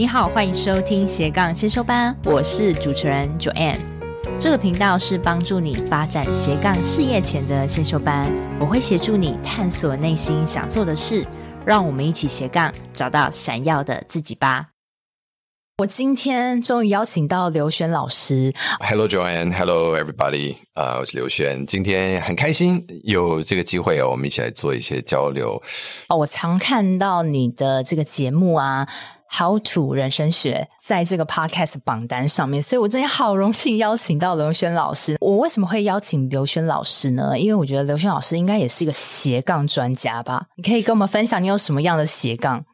你好，欢迎收听斜杠先修班，我是主持人 Joanne。这个频道是帮助你发展斜杠事业前的先修班，我会协助你探索内心想做的事，让我们一起斜杠找到闪耀的自己吧。我今天终于邀请到刘璇老师。Hello Joanne，Hello everybody，啊、uh，我是刘璇。今天很开心有这个机会哦，我们一起来做一些交流。哦，我常看到你的这个节目啊。How to 人生学在这个 podcast 榜单上面，所以我真的好荣幸邀请到刘轩老师。我为什么会邀请刘轩老师呢？因为我觉得刘轩老师应该也是一个斜杠专家吧？你可以跟我们分享你有什么样的斜杠？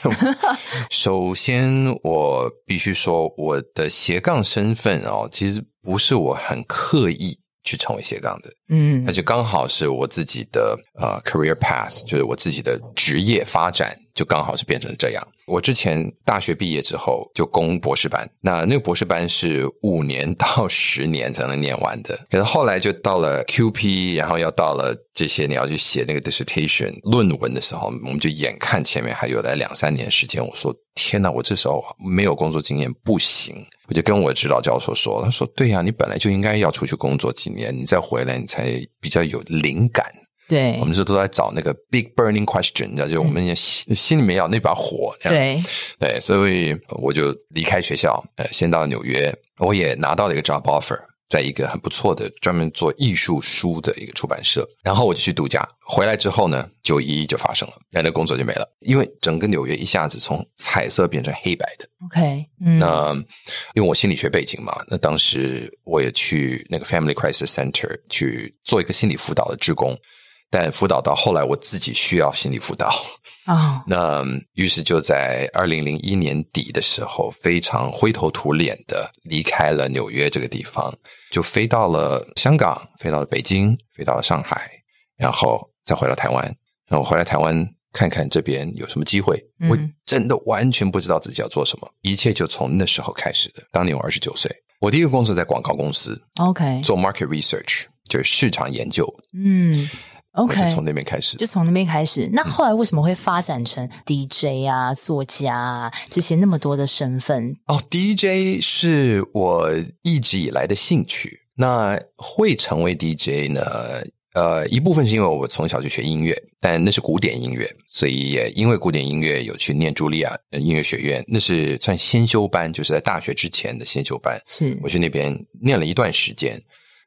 首先，我必须说，我的斜杠身份哦，其实不是我很刻意去成为斜杠的，嗯，那就刚好是我自己的呃 career path，就是我自己的职业发展。就刚好是变成这样。我之前大学毕业之后就攻博士班，那那个博士班是五年到十年才能念完的。可是后来就到了 QP，然后要到了这些你要去写那个 dissertation 论文的时候，我们就眼看前面还有来两三年时间。我说天哪，我这时候没有工作经验不行。我就跟我指导教授说，他说对呀，你本来就应该要出去工作几年，你再回来你才比较有灵感。对，我们是都在找那个 big burning question，你知道，就我们也心心里面要那把火。对对，所以我就离开学校，呃，先到纽约，我也拿到了一个 job offer，在一个很不错的专门做艺术书的一个出版社，然后我就去度假。回来之后呢，九一一就发生了，那那工作就没了，因为整个纽约一下子从彩色变成黑白的。OK，嗯，那因为我心理学背景嘛，那当时我也去那个 Family Crisis Center 去做一个心理辅导的职工。但辅导到后来，我自己需要心理辅导 啊。Oh. 那于是就在二零零一年底的时候，非常灰头土脸的离开了纽约这个地方，就飞到了香港，飞到了北京，飞到了上海，然后再回到台湾。然后回来台湾看看这边有什么机会。Mm. 我真的完全不知道自己要做什么，一切就从那时候开始的。当年我二十九岁，我第一个工作在广告公司，OK，做 market research，就是市场研究。嗯。Mm. OK，从那边开始，就从那边开始。那后来为什么会发展成 DJ 啊、作家啊这些那么多的身份？哦，DJ 是我一直以来的兴趣。那会成为 DJ 呢？呃，一部分是因为我从小就学音乐，但那是古典音乐，所以也因为古典音乐有去念茱莉亚音乐学院，那是算先修班，就是在大学之前的先修班。是，我去那边念了一段时间。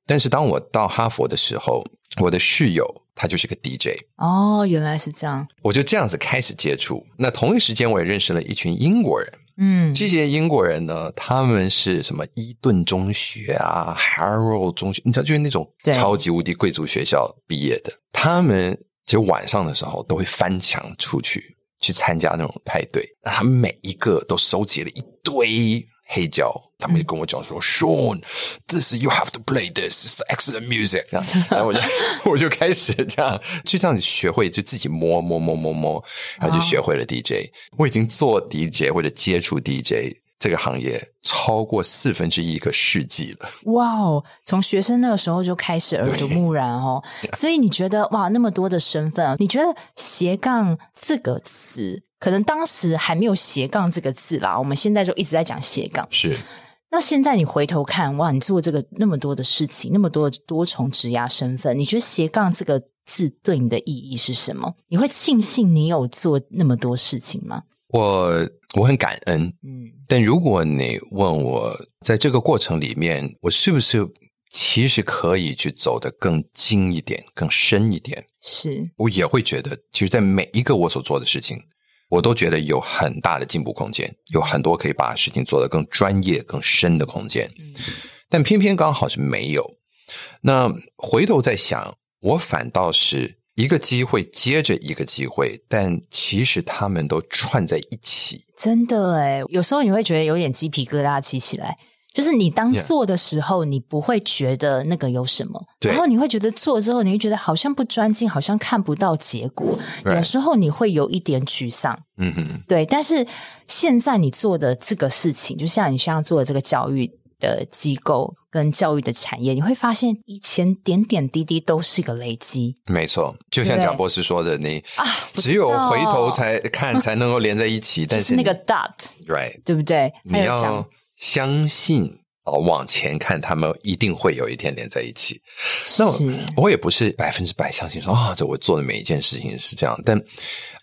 但是当我到哈佛的时候，我的室友。他就是个 DJ 哦，原来是这样。我就这样子开始接触。那同一时间，我也认识了一群英国人。嗯，这些英国人呢，他们是什么伊顿中学啊，Harrow 中学，你知道，就是那种超级无敌贵族学校毕业的。他们就晚上的时候都会翻墙出去去参加那种派对。那他们每一个都收集了一堆。黑胶，他们就跟我讲说、嗯、：“Sean，this you have to play this, it's the excellent music。”这样，然后我就我就开始这样，就这样子学会，就自己摸摸摸摸摸，然后就学会了 DJ。哦、我已经做 DJ 或者接触 DJ 这个行业超过四分之一个世纪了。哇哦，从学生那个时候就开始耳濡目染哦。所以你觉得哇，那么多的身份啊，你觉得斜杠这个词？可能当时还没有斜杠这个字啦，我们现在就一直在讲斜杠。是，那现在你回头看，哇，你做这个那么多的事情，那么多的多重职涯身份，你觉得斜杠这个字对你的意义是什么？你会庆幸你有做那么多事情吗？我我很感恩，嗯，但如果你问我在这个过程里面，我是不是其实可以去走得更精一点、更深一点？是，我也会觉得，其实，在每一个我所做的事情。我都觉得有很大的进步空间，有很多可以把事情做得更专业、更深的空间，嗯但偏偏刚好是没有。那回头再想，我反倒是一个机会接着一个机会，但其实他们都串在一起。真的诶，有时候你会觉得有点鸡皮疙瘩起起来。就是你当做的时候，你不会觉得那个有什么，然后你会觉得做之后，你会觉得好像不专精，好像看不到结果，对有时候你会有一点沮丧。嗯哼，对。但是现在你做的这个事情，就像你现在做的这个教育的机构跟教育的产业，你会发现以前点点滴滴都是一个累积。没错，就像贾博士说的，你啊，只有回头才看才能够连在一起。但是那个 dot，right，对不对？你要相信。哦，往前看，他们一定会有一天连在一起。那我，我也不是百分之百相信说啊，这我做的每一件事情是这样。但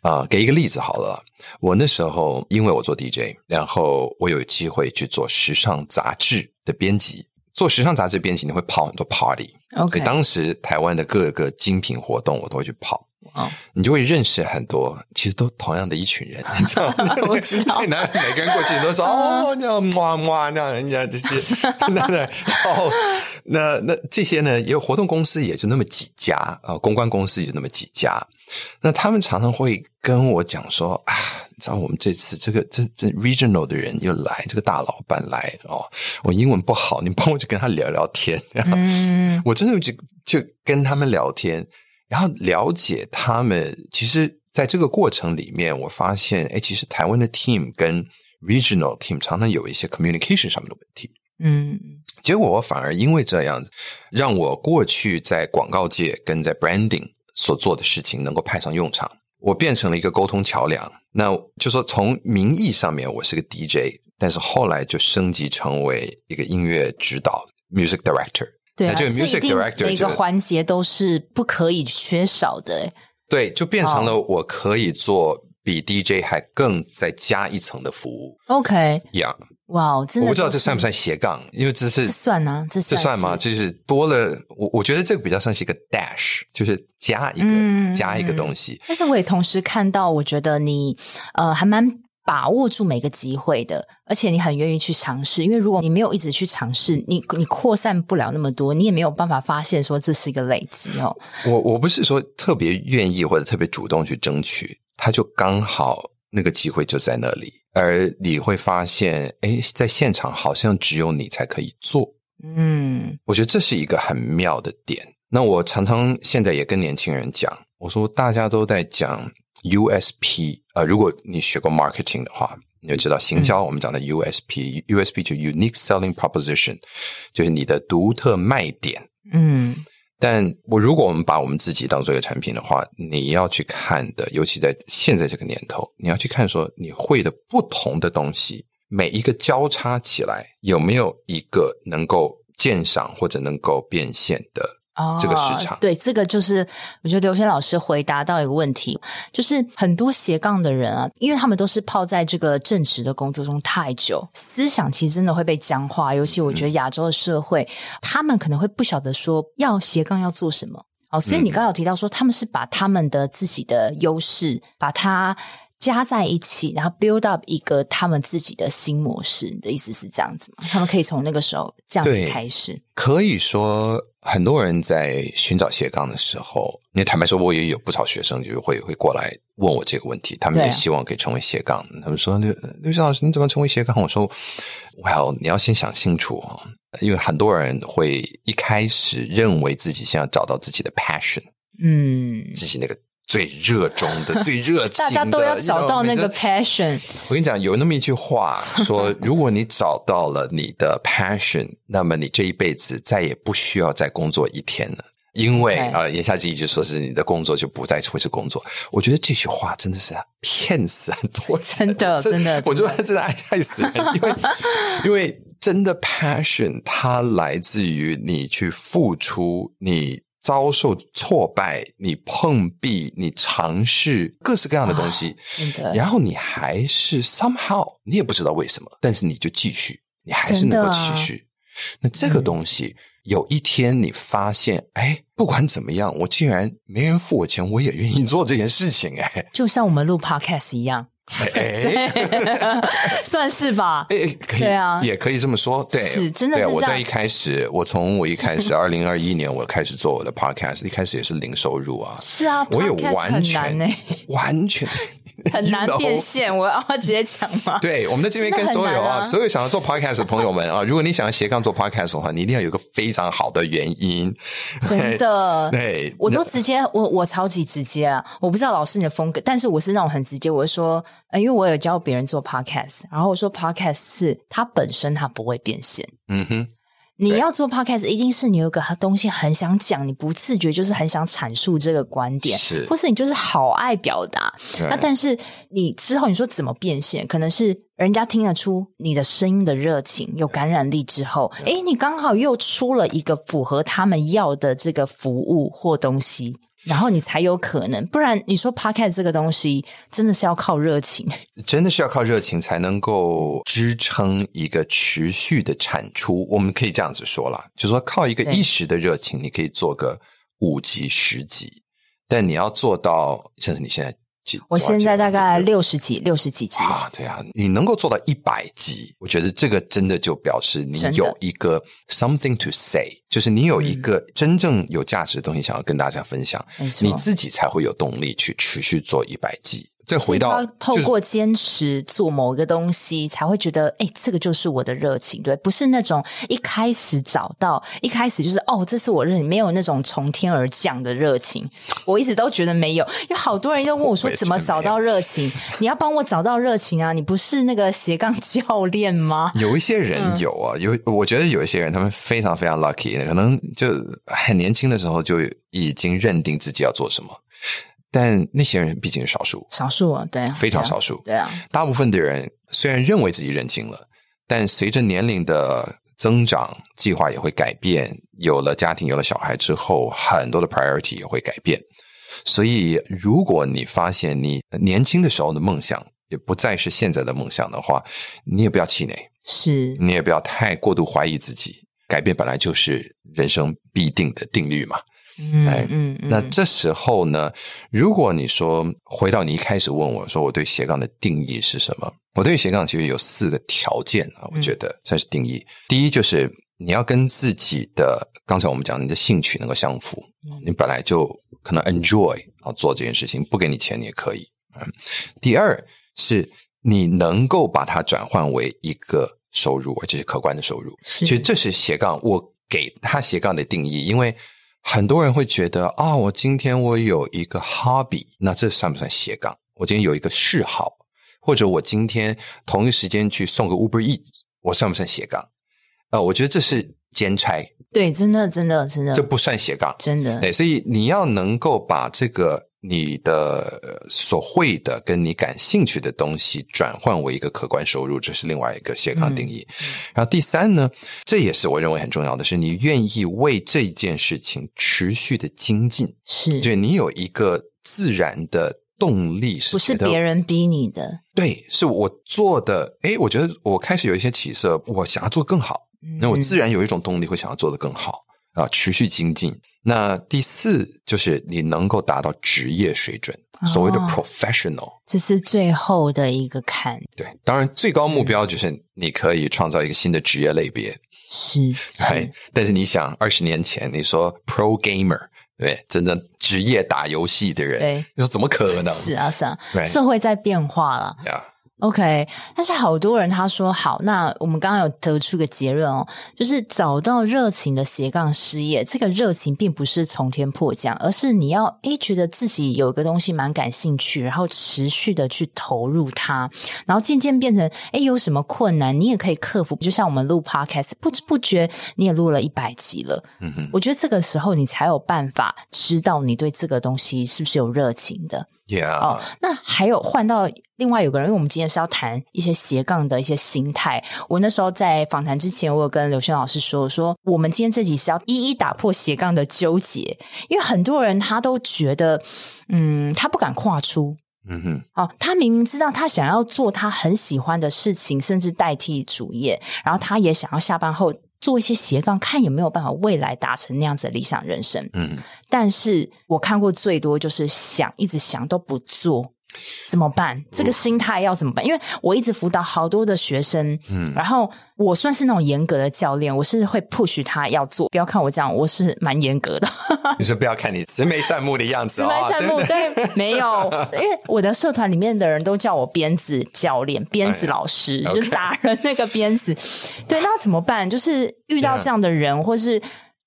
啊、呃，给一个例子好了，我那时候因为我做 DJ，然后我有机会去做时尚杂志的编辑。做时尚杂志编辑，你会跑很多 party。OK，所以当时台湾的各个精品活动，我都会去跑。哦，你就会认识很多，其实都同样的一群人，你知道吗？我知道，那每个人过去都说 哦，那样哇哇，那样人家就是那那哦，那那这些呢，也有活动公司也就那么几家啊，公关公司也就那么几家，那他们常常会跟我讲说啊，你知道我们这次这个这这 regional 的人又来，这个大老板来哦，我英文不好，你帮我去跟他聊聊天，嗯，我真的就就跟他们聊天。然后了解他们，其实在这个过程里面，我发现，哎，其实台湾的 team 跟 regional team 常常有一些 communication 上面的问题。嗯，结果我反而因为这样子，让我过去在广告界跟在 branding 所做的事情能够派上用场，我变成了一个沟通桥梁。那就说从名义上面我是个 DJ，但是后来就升级成为一个音乐指导 music director。对啊，这个 music director 每个环节都是不可以缺少的。对，就变成了我可以做比 DJ 还更再加一层的服务。OK，Yeah，哇，真的，我不知道这算不算斜杠，因为这是这算啊，这这算吗？就是多了，我我觉得这个比较像是一个 dash，就是加一个加一个东西。但是我也同时看到，我觉得你呃还蛮。把握住每个机会的，而且你很愿意去尝试，因为如果你没有一直去尝试，你你扩散不了那么多，你也没有办法发现说这是一个累积哦。我我不是说特别愿意或者特别主动去争取，他就刚好那个机会就在那里，而你会发现，哎，在现场好像只有你才可以做。嗯，我觉得这是一个很妙的点。那我常常现在也跟年轻人讲，我说大家都在讲。USP 啊、呃，如果你学过 marketing 的话，你就知道行销我们讲的 USP，USP、嗯、USP 就 unique selling proposition，就是你的独特卖点。嗯，但我如果我们把我们自己当做一个产品的话，你要去看的，尤其在现在这个年头，你要去看说你会的不同的东西，每一个交叉起来有没有一个能够鉴赏或者能够变现的。哦，这个市场对，这个就是我觉得刘轩老师回答到一个问题，就是很多斜杠的人啊，因为他们都是泡在这个正职的工作中太久，思想其实真的会被僵化。尤其我觉得亚洲的社会，嗯、他们可能会不晓得说要斜杠要做什么。哦，所以你刚刚有提到说，他们是把他们的自己的优势把它加在一起，然后 build up 一个他们自己的新模式。你的意思是这样子吗？他们可以从那个时候这样子开始，可以说。很多人在寻找斜杠的时候，因为坦白说，我也有不少学生就是会会过来问我这个问题，他们也希望可以成为斜杠。啊、他们说：“刘刘老师，你怎么成为斜杠？”我说：“Well，你要先想清楚啊，因为很多人会一开始认为自己想要找到自己的 passion，嗯，自己那个。”最热衷的、最热情的，大家都要找到那个 passion。我跟你讲，有那么一句话说：如果你找到了你的 passion，那么你这一辈子再也不需要再工作一天了，因为啊，言下之意就是说是你的工作就不再会是工作。我觉得这句话真的是骗死很多人，真的，真的，我觉得真的爱害死人，因为因为真的 passion 它来自于你去付出你。遭受挫败，你碰壁，你尝试各式各样的东西，然后你还是 somehow，你也不知道为什么，但是你就继续，你还是能够继续。那这个东西，有一天你发现，哎，不管怎么样，我竟然没人付我钱，我也愿意做这件事情，哎，就像我们录 podcast 一样。哎，算是吧。哎，可以，对啊，也可以这么说。对，是真的。我在一开始，我从我一开始，二零二一年我开始做我的 podcast，一开始也是零收入啊。是啊，我也完全完全 很难变现。我要直接讲吗？对，我们在这边跟所有啊，所有想要做 podcast 的朋友们啊，如果你想要斜杠做 podcast 的话，你一定要有个非常好的原因。真的，对，我都直接，我我超级直接啊！我不知道老师你的风格，但是我是那种很直接，我会说，呃，因为我有教别人做 podcast，然后我说 podcast 是它本身它不会变现。嗯哼。你要做 podcast，一定是你有个东西很想讲，你不自觉就是很想阐述这个观点，是，或是你就是好爱表达。那但是你之后你说怎么变现，可能是人家听得出你的声音的热情有感染力之后，诶，你刚好又出了一个符合他们要的这个服务或东西。然后你才有可能，不然你说 Podcast 这个东西真的是要靠热情，真的是要靠热情才能够支撑一个持续的产出。我们可以这样子说啦，就是说靠一个一时的热情，你可以做个五集十集，但你要做到像是你现在。我现在大概六十几，六十几集啊，对啊，你能够做到一百集，我觉得这个真的就表示你有一个 something to say，就是你有一个真正有价值的东西想要跟大家分享，嗯、你自己才会有动力去持续做一百集。再回到透过坚持做某一个东西，才会觉得哎，这个就是我的热情，对，不是那种一开始找到，一开始就是哦，这是我热情，没有那种从天而降的热情。我一直都觉得没有，有好多人都问我说，怎么找到热情？你要帮我找到热情啊！你不是那个斜杠教练吗？有一些人有啊，有，我觉得有一些人他们非常非常 lucky，可能就很年轻的时候就已经认定自己要做什么。但那些人毕竟是少数，少数啊，对，非常少数，对啊。大部分的人虽然认为自己认清了，但随着年龄的增长，计划也会改变。有了家庭，有了小孩之后，很多的 priority 也会改变。所以，如果你发现你年轻的时候的梦想也不再是现在的梦想的话，你也不要气馁，是你也不要太过度怀疑自己。改变本来就是人生必定的定律嘛。嗯嗯，嗯，那这时候呢，如果你说回到你一开始问我说我对斜杠的定义是什么？我对斜杠其实有四个条件啊，我觉得算是定义。嗯、第一就是你要跟自己的刚才我们讲你的兴趣能够相符，嗯、你本来就可能 enjoy 啊做这件事情，不给你钱你也可以。嗯，第二是你能够把它转换为一个收入，而且是可观的收入。其实这是斜杠我给他斜杠的定义，因为。很多人会觉得啊，我今天我有一个 hobby，那这算不算斜杠？我今天有一个嗜好，或者我今天同一时间去送个 Uber Eats，我算不算斜杠？啊、呃，我觉得这是兼差。对，真的，真的，真的，这不算斜杠，真的。对，所以你要能够把这个。你的所会的跟你感兴趣的东西转换为一个可观收入，这是另外一个斜杠定义。嗯、然后第三呢，这也是我认为很重要的是，你愿意为这件事情持续的精进，是，对你有一个自然的动力是，不是别人逼你的？对，是我做的。诶，我觉得我开始有一些起色，我想要做更好，那、嗯、我自然有一种动力会想要做得更好。啊，持续精进。那第四就是你能够达到职业水准，哦、所谓的 professional，这是最后的一个坎。对，当然最高目标就是你可以创造一个新的职业类别。是，对。但是你想，二十年前你说 pro gamer，对，真正职业打游戏的人，对，你说怎么可能？是啊，是啊，社会在变化了。Yeah. OK，但是好多人他说好，那我们刚刚有得出个结论哦，就是找到热情的斜杠事业，这个热情并不是从天迫降，而是你要诶觉得自己有一个东西蛮感兴趣，然后持续的去投入它，然后渐渐变成诶有什么困难你也可以克服，就像我们录 Podcast，不知不觉你也录了一百集了，嗯哼，我觉得这个时候你才有办法知道你对这个东西是不是有热情的。那还有换到另外有个人，因为我们今天是要谈一些斜杠的一些心态。我那时候在访谈之前，我有跟刘轩老师说，说我们今天这集是要一一打破斜杠的纠结，因为很多人他都觉得，嗯，他不敢跨出，嗯哼，哦，他明明知道他想要做他很喜欢的事情，甚至代替主业，然后他也想要下班后。做一些斜杠，看有没有办法未来达成那样子的理想人生。嗯，但是我看过最多就是想一直想都不做，怎么办？这个心态要怎么办？因为我一直辅导好多的学生，嗯，然后我算是那种严格的教练，我是会 push 他要做。不要看我这样，我是蛮严格的。你说不要看你慈眉善目的样子，哦，慈眉善目，对，没有，因为我的社团里面的人都叫我鞭子教练、鞭子老师，哎、就是打人那个鞭子。对，那怎么办？就是遇到这样的人或是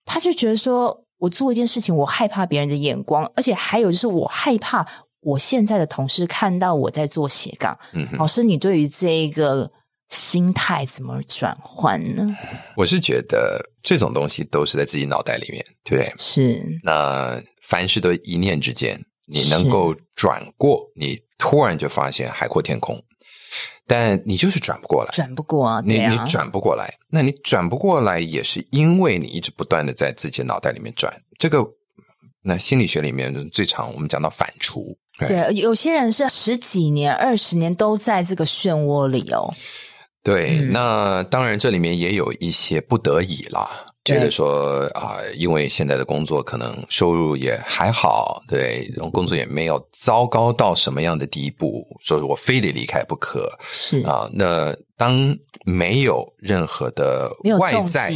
他就觉得说我做一件事情，我害怕别人的眼光，而且还有就是我害怕。我现在的同事看到我在做斜杠，嗯，老师，你对于这个心态怎么转换呢？我是觉得这种东西都是在自己脑袋里面，对不对？是。那凡事都一念之间，你能够转过，你突然就发现海阔天空，但你就是转不过来，转不过啊，你你转不过来，那你转不过来也是因为你一直不断的在自己脑袋里面转。这个，那心理学里面最常我们讲到反刍。对，有些人是十几年、二十年都在这个漩涡里哦。对，嗯、那当然这里面也有一些不得已啦，觉得说啊、呃，因为现在的工作可能收入也还好，对，然后工作也没有糟糕到什么样的地步，所以我非得离开不可。是。啊，那当没有任何的外在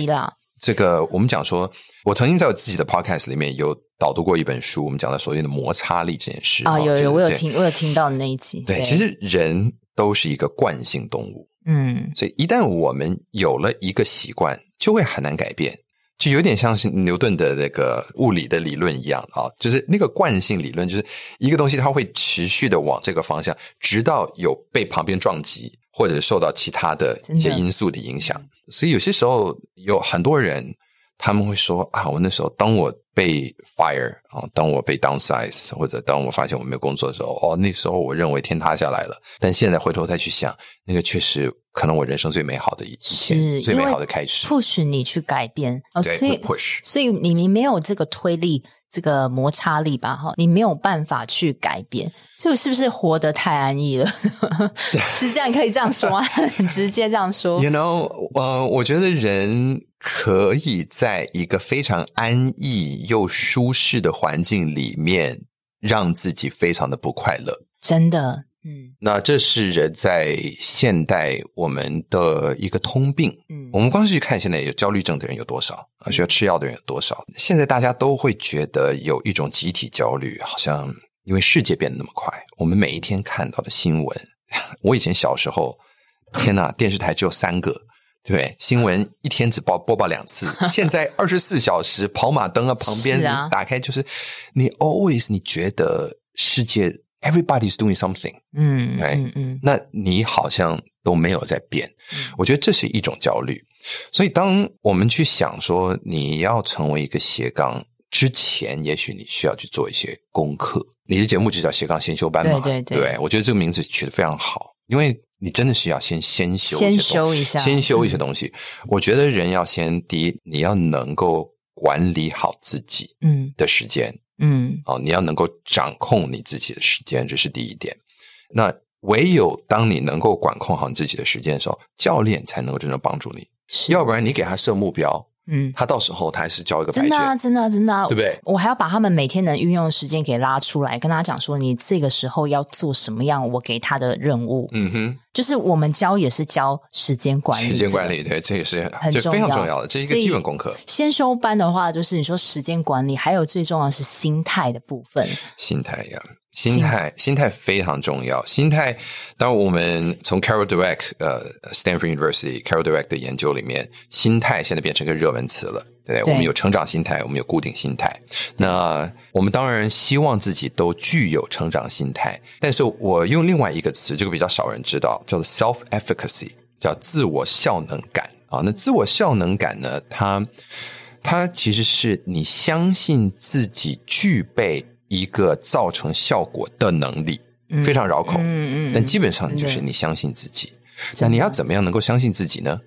这个，我们讲说，我曾经在我自己的 podcast 里面有。导读过一本书，我们讲到所谓的摩擦力这件事啊，有有，我有听，我有听到那一集。对，其实人都是一个惯性动物，嗯，所以一旦我们有了一个习惯，就会很难改变，就有点像是牛顿的那个物理的理论一样啊，就是那个惯性理论，就是一个东西它会持续的往这个方向，直到有被旁边撞击，或者受到其他的一些因素的影响。所以有些时候有很多人他们会说啊，我那时候当我。被 fire 啊！当我被 downsize，或者当我发现我没有工作的时候，哦，那时候我认为天塌下来了。但现在回头再去想，那个确实可能我人生最美好的一天，最美好的开始，push 你去改变。所以 push，所以你你没有这个推力，这个摩擦力吧？哈，你没有办法去改变，所以是不是活得太安逸了？是这样可以这样说吗？很直接这样说。You know，呃，我觉得人。可以在一个非常安逸又舒适的环境里面，让自己非常的不快乐。真的，嗯，那这是人在现代我们的一个通病。嗯，我们光是去看现在有焦虑症的人有多少啊？需要吃药的人有多少？现在大家都会觉得有一种集体焦虑，好像因为世界变得那么快，我们每一天看到的新闻，我以前小时候，天呐，电视台只有三个。对，新闻一天只报播报两次，现在二十四小时跑马灯啊，旁边你打开就是，你 always 你觉得世界 everybody's doing something，嗯，哎，嗯嗯，那你好像都没有在变，嗯，我觉得这是一种焦虑。所以当我们去想说你要成为一个斜杠之前，也许你需要去做一些功课。你的节目就叫斜杠先修班嘛，对对对，对，我觉得这个名字取得非常好，因为。你真的是要先先修，先修一下，先修一些东西。嗯、我觉得人要先第一，你要能够管理好自己嗯的时间嗯哦，你要能够掌控你自己的时间，这是第一点。那唯有当你能够管控好你自己的时间的时候，教练才能够真正帮助你。要不然你给他设目标。嗯，他到时候他还是交一个白卷，真的啊，真的啊，真的啊，对不对？我还要把他们每天能运用的时间给拉出来，跟他讲说，你这个时候要做什么样，我给他的任务。嗯哼，就是我们教也是教时间管理，时间管理，对，这也是很重要，非常重要的，这是一个基本功课。先修班的话，就是你说时间管理，还有最重要的是心态的部分，心态呀。心态，心态非常重要。心态，当我们从 Carol Dweck 呃，Stanford University Carol Dweck 的研究里面，心态现在变成一个热门词了，对不对？我们有成长心态，我们有固定心态。那我们当然希望自己都具有成长心态，但是我用另外一个词，这个比较少人知道，叫做 self-efficacy，叫自我效能感啊。那自我效能感呢，它它其实是你相信自己具备。一个造成效果的能力，非常绕口，嗯嗯，但基本上就是你相信自己。那你要怎么样能够相信自己呢？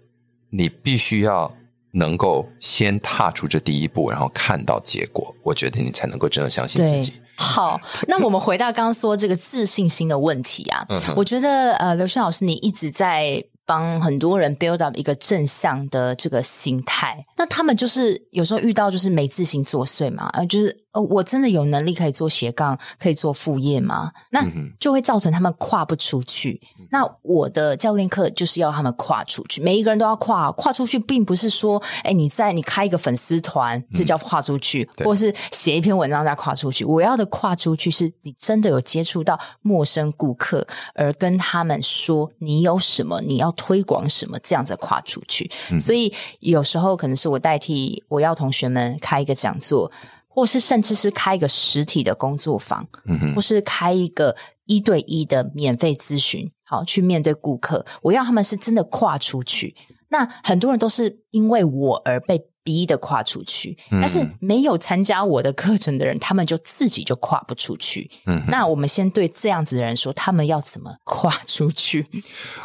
你必须要能够先踏出这第一步，然后看到结果，我觉得你才能够真的相信自己。好，那我们回到刚刚说这个自信心的问题啊，我觉得呃，刘轩老师你一直在。帮很多人 build up 一个正向的这个心态，那他们就是有时候遇到就是没自信作祟嘛，就是呃，我真的有能力可以做斜杠，可以做副业吗？那就会造成他们跨不出去。嗯、那我的教练课就是要他们跨出去，每一个人都要跨。跨出去，并不是说，哎，你在你开一个粉丝团，这叫跨出去，嗯、或是写一篇文章再跨出去。我要的跨出去，是你真的有接触到陌生顾客，而跟他们说你有什么，你要推广什么，这样子跨出去。嗯、所以有时候可能是我代替我要同学们开一个讲座。或是甚至是开一个实体的工作坊，嗯，或是开一个一对一的免费咨询，好，去面对顾客。我要他们是真的跨出去。那很多人都是因为我而被逼的跨出去，但是没有参加我的课程的人，他们就自己就跨不出去。嗯，那我们先对这样子的人说，他们要怎么跨出去？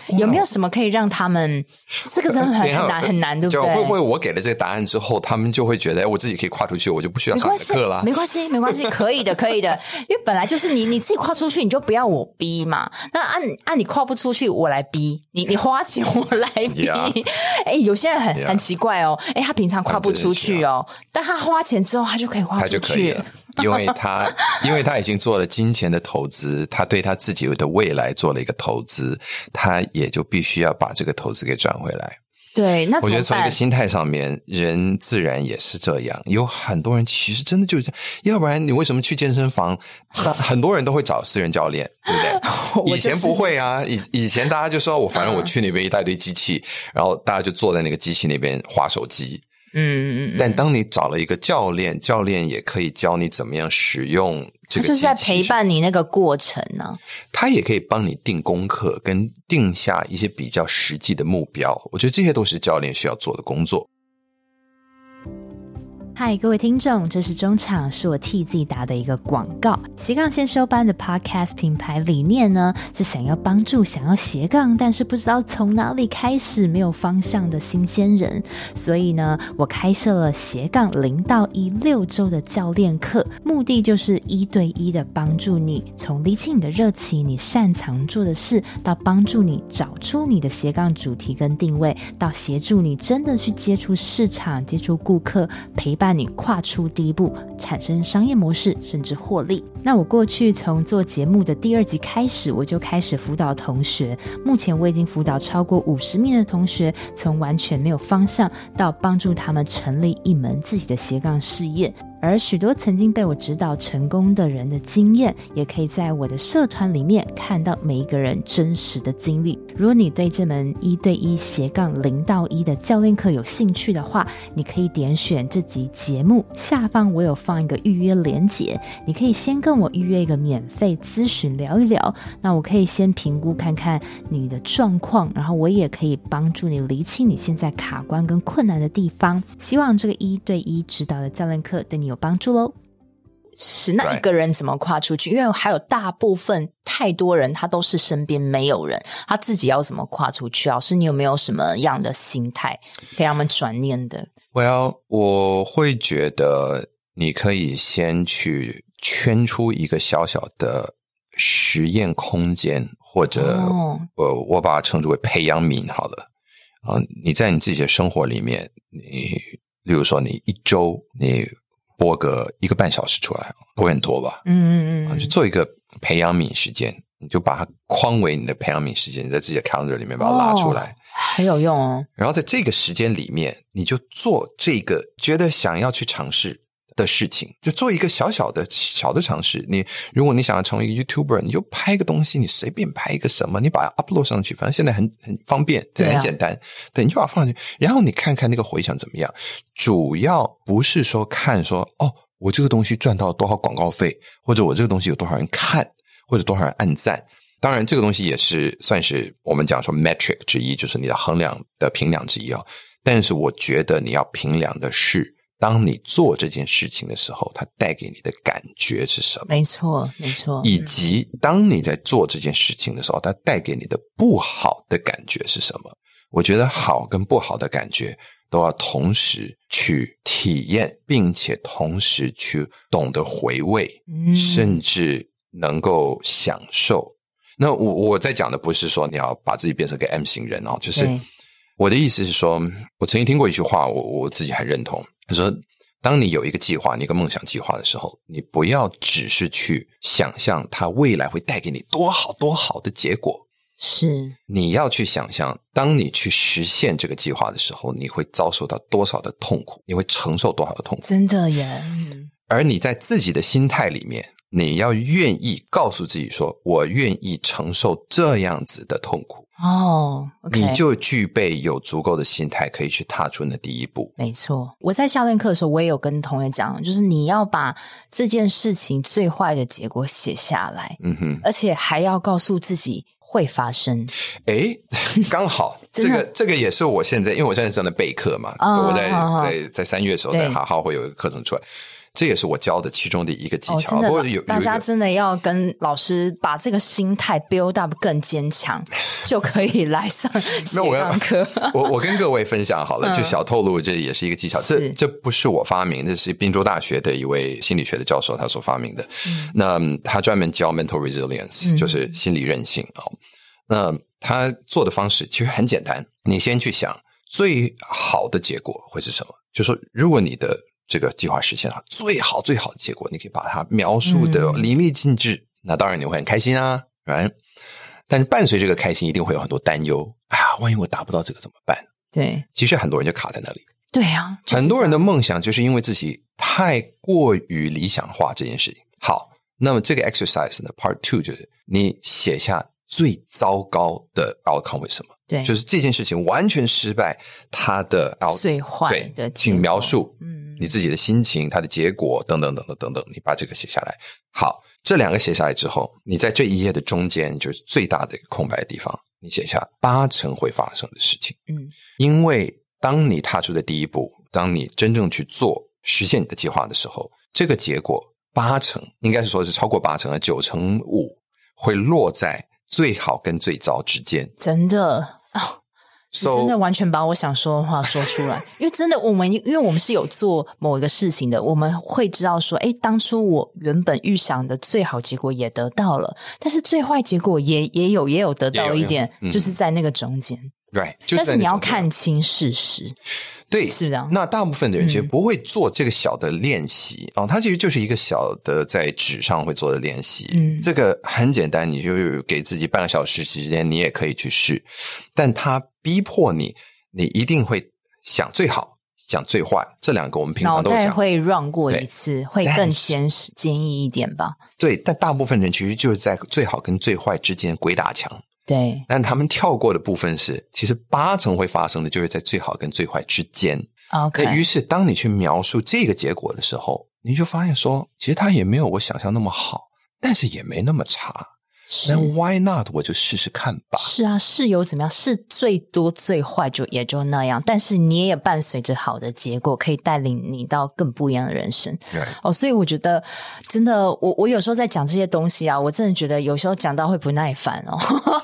有没有什么可以让他们？这个真的很很难很难，对不对？会不会我给了这个答案之后，他们就会觉得，哎，我自己可以跨出去，我就不需要上课了？没关系，没关系，可以的，可以的。因为本来就是你你自己跨出去，你就不要我逼嘛。那按按你跨不出去，我来逼你，你花钱我来逼。哎，有些人很很奇怪哦，哎，他平常。跨不出去哦，但他花钱之后，他就可以花出去，他就可以了，因为他 因为他已经做了金钱的投资，他对他自己的未来做了一个投资，他也就必须要把这个投资给赚回来。对，那我觉得从一个心态上面，人自然也是这样。有很多人其实真的就是这样，要不然你为什么去健身房？很多人都会找私人教练，对不对？以前不会啊，以以前大家就说我反正我去那边一大堆机器，然后大家就坐在那个机器那边划手机。嗯嗯嗯，但当你找了一个教练，教练也可以教你怎么样使用这个，就是在陪伴你那个过程呢、啊。他也可以帮你定功课，跟定下一些比较实际的目标。我觉得这些都是教练需要做的工作。嗨，各位听众，这是中场，是我替自己打的一个广告。斜杠先修班的 Podcast 品牌理念呢，是想要帮助想要斜杠，但是不知道从哪里开始、没有方向的新鲜人。所以呢，我开设了斜杠零到一六周的教练课，目的就是一对一的帮助你，从厘清你的热情、你擅长做的事，到帮助你找出你的斜杠主题跟定位，到协助你真的去接触市场、接触顾客，陪伴。让你跨出第一步，产生商业模式，甚至获利。那我过去从做节目的第二集开始，我就开始辅导同学。目前我已经辅导超过五十名的同学，从完全没有方向到帮助他们成立一门自己的斜杠事业。而许多曾经被我指导成功的人的经验，也可以在我的社团里面看到每一个人真实的经历。如果你对这门一对一斜杠零到一的教练课有兴趣的话，你可以点选这集节目下方，我有放一个预约连接，你可以先跟我预约一个免费咨询聊一聊。那我可以先评估看看你的状况，然后我也可以帮助你厘清你现在卡关跟困难的地方。希望这个一对一指导的教练课对你有帮助喽，是那一个人怎么跨出去？Right. 因为还有大部分太多人，他都是身边没有人，他自己要怎么跨出去？老师，你有没有什么样的心态可以让他们转念的？Well，我会觉得你可以先去圈出一个小小的实验空间，或者我、oh. 我把它称之为培养皿好了。啊，你在你自己的生活里面，你。例如说，你一周你播个一个半小时出来，不会很多吧？嗯嗯嗯，就做一个培养皿时间，你就把它框为你的培养皿时间，你在自己的 calendar 里面把它拉出来，哦，很有用哦。然后在这个时间里面，你就做这个觉得想要去尝试的事情，就做一个小小的小的尝试。你如果你想要成为一个 YouTuber，你就拍一个东西，你随便拍一个什么，你把它 upload 上去，反正现在很很方便，对，很简单。对，你就把它放上去，然后你看看那个回响怎么样。主要不是说看说哦，我这个东西赚到多少广告费，或者我这个东西有多少人看，或者多少人按赞。当然，这个东西也是算是我们讲说 metric 之一，就是你的衡量的评量之一啊。但是我觉得你要评量的是。当你做这件事情的时候，它带给你的感觉是什么？没错，没错。以及当你在做这件事情的时候，它带给你的不好的感觉是什么？我觉得好跟不好的感觉都要同时去体验，并且同时去懂得回味，嗯，甚至能够享受。那我我在讲的不是说你要把自己变成个 M 型人哦，就是我的意思是说，我曾经听过一句话，我我自己很认同。他说：“当你有一个计划，你一个梦想计划的时候，你不要只是去想象它未来会带给你多好多好的结果。是，你要去想象，当你去实现这个计划的时候，你会遭受到多少的痛苦，你会承受多少的痛苦。真的耶。嗯。而你在自己的心态里面，你要愿意告诉自己说：“我愿意承受这样子的痛苦。”哦，okay，你就具备有足够的心态，可以去踏出那第一步。没错，我在教练课的时候，我也有跟同学讲，就是你要把这件事情最坏的结果写下来，嗯哼，而且还要告诉自己会发生。哎，刚好这个这个也是我现在，因为我现在正在备课嘛，哦，我在在在三月的时候，在好好会有一个课程出来。这也是我教的其中的一个技巧。哦、有大家真的要跟老师把这个心态 build up 更坚强，就可以来上斜杠课。我我跟各位分享好了，就小透露，这也是一个技巧。嗯、这这不是我发明，这是宾州大学的一位心理学的教授他所发明的。嗯、那他专门教 mental resilience，、嗯、就是心理韧性啊。那他做的方式其实很简单，你先去想最好的结果会是什么？就是说如果你的这个计划实现了最好最好的结果，你可以把它描述的淋漓尽致。嗯、那当然你会很开心啊，right? 但是伴随这个开心，一定会有很多担忧。哎呀，万一我达不到这个怎么办？对，其实很多人就卡在那里。对啊，就是、很多人的梦想就是因为自己太过于理想化这件事情。好，那么这个 exercise 呢，part two 就是你写下最糟糕的 outcome 为什么？对，就是这件事情完全失败，它的最坏的，请描述。嗯。你自己的心情、它的结果等等等等等等，你把这个写下来。好，这两个写下来之后，你在这一页的中间就是最大的一个空白的地方，你写下八成会发生的事情。嗯，因为当你踏出的第一步，当你真正去做实现你的计划的时候，这个结果八成应该是说是超过八成的九成五会落在最好跟最糟之间。真的。So, 真的完全把我想说的话说出来，因为真的我们，因为我们是有做某一个事情的，我们会知道说，哎，当初我原本预想的最好结果也得到了，但是最坏结果也也有也有得到一点，就是在那个中间。Right，但是你要看清事实。对，是这样。那大部分的人其实不会做这个小的练习啊、嗯哦，它其实就是一个小的在纸上会做的练习。嗯，这个很简单，你就给自己半个小时时间，你也可以去试。但它逼迫你，你一定会想最好，想最坏。这两个我们平常都想会 run 过一次，会更坚实、坚毅一点吧？对，但大部分人其实就是在最好跟最坏之间鬼打墙。对，但他们跳过的部分是，其实八成会发生的，就是在最好跟最坏之间。OK，于是当你去描述这个结果的时候，你就发现说，其实它也没有我想象那么好，但是也没那么差。那 Why not？我就试试看吧。是啊，是有怎么样？是最多最坏就也就那样，但是你也伴随着好的结果，可以带领你到更不一样的人生。对哦，所以我觉得真的，我我有时候在讲这些东西啊，我真的觉得有时候讲到会不耐烦哦，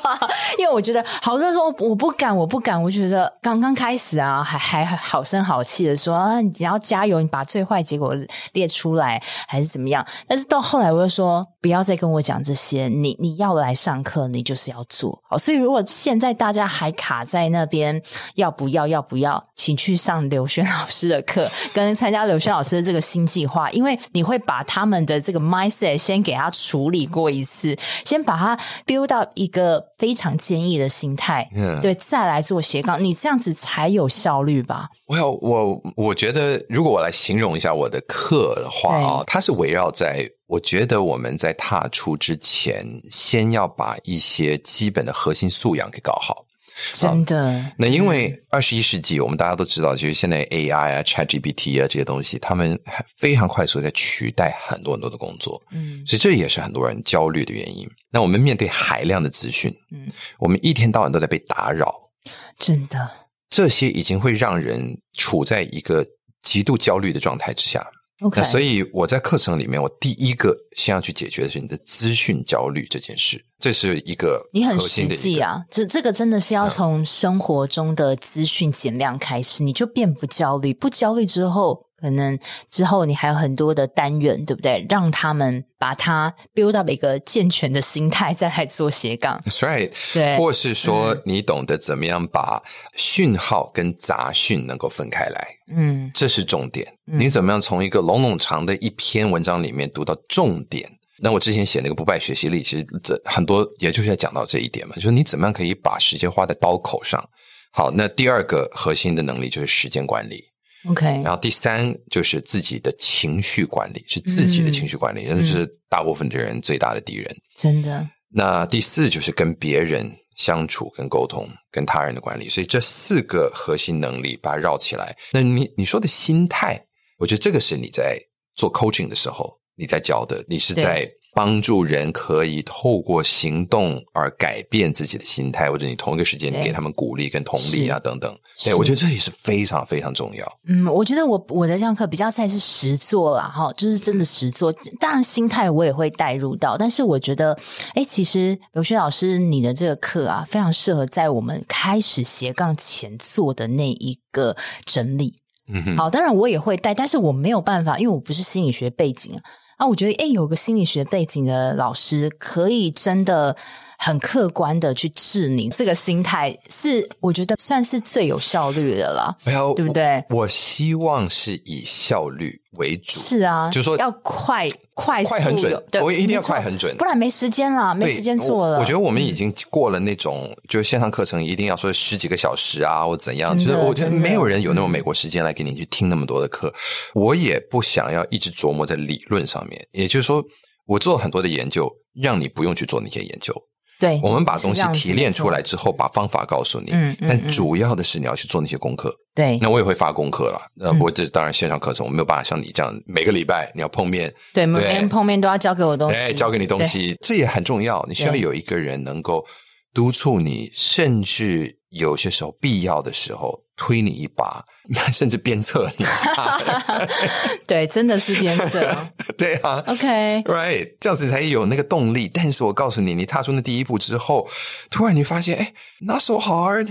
因为我觉得好多人说我不敢，我不敢。我觉得刚刚开始啊，还还好声好气的说啊，你要加油，你把最坏结果列出来，还是怎么样？但是到后来，我就说不要再跟我讲这些，你你。要来上课，你就是要做好。所以，如果现在大家还卡在那边，要不要？要不要？请去上刘轩老师的课，跟参加刘轩老师的这个新计划，因为你会把他们的这个 mindset 先给他处理过一次，先把他 build 到一个非常坚毅的心态，Yeah. 对，再来做斜杠，你这样子才有效率吧？我要我我觉得，如果我来形容一下我的课的话啊，对它是围绕在。我觉得我们在踏出之前，先要把一些基本的核心素养给搞好。真的。啊、那因为二十一世纪，我们大家都知道，就是现在 AI 啊、ChatGPT 啊这些东西，他们非常快速在取代很多很多的工作。嗯，所以这也是很多人焦虑的原因。那我们面对海量的资讯，嗯，我们一天到晚都在被打扰。真的，这些已经会让人处在一个极度焦虑的状态之下。那所以我在课程里面，我第一个先要去解决的是你的资讯焦虑这件事，这是一个你很实际啊，这这个真的是要从生活中的资讯减量开始，嗯、你就变不焦虑，不焦虑之后。可能之后你还有很多的单元，对不对？让他们把它 build up 一个健全的心态，再来做斜杠。That's right，对，或是说你懂得怎么样把讯号跟杂讯能够分开来，嗯，这是重点。你怎么样从一个笼统长的一篇文章里面读到重点？那我之前写那个不败学习力，其实这很多也就是在讲到这一点嘛，就是你怎么样可以把时间花在刀口上。好，那第二个核心的能力就是时间管理。OK，然后第三就是自己的情绪管理，是自己的情绪管理，那、嗯、是大部分的人最大的敌人。真的。那第四就是跟别人相处、跟沟通、跟他人的管理，所以这四个核心能力把它绕起来。那你你说的心态，我觉得这个是你在做 coaching 的时候你在教的，你是在。帮助人可以透过行动而改变自己的心态，或者你同一个时间你给他们鼓励跟同理啊等等，对，我觉得这也是非常非常重要。嗯，我觉得我我的这堂课比较在是实做啦，哈，就是真的实做。当然心态我也会带入到，但是我觉得，哎，其实刘轩老师你的这个课啊，非常适合在我们开始斜杠前做的那一个整理。好，当然我也会带，但是我没有办法，因为我不是心理学背景啊。啊，我觉得，诶，有个心理学背景的老师，可以真的。很客观的去治你这个心态，是我觉得算是最有效率的了，没有对不对？我，我希望是以效率为主，是啊，就是说要快、快、快很准，对，我一定要快很准，不然没时间了，没时间做了。我，我觉得我们已经过了那种，嗯、就是线上课程一定要说十几个小时啊，或怎样，就是我觉得没有人有那种美国时间来给你去听那么多的课，我也不想要一直琢磨在理论上面。也就是说，我做了很多的研究，让你不用去做那些研究。对，我们把东西提炼出来之后，把方法告诉你。嗯，嗯，但主要的是你要去做那些功课。对，那我也会发功课了。呃，不过这当然线上课程我没有办法像你这样每个礼拜你要碰面。对，每天碰面都要交给我东西。哎，交给你东西，这也很重要。你需要有一个人能够督促你，甚至有些时候必要的时候。推你一把，甚至鞭策你。对，真的是鞭策。对啊，OK，Right，这样子才有那个动力。但是我告诉你，你踏出那第一步之后，突然你发现，哎，Not so hard。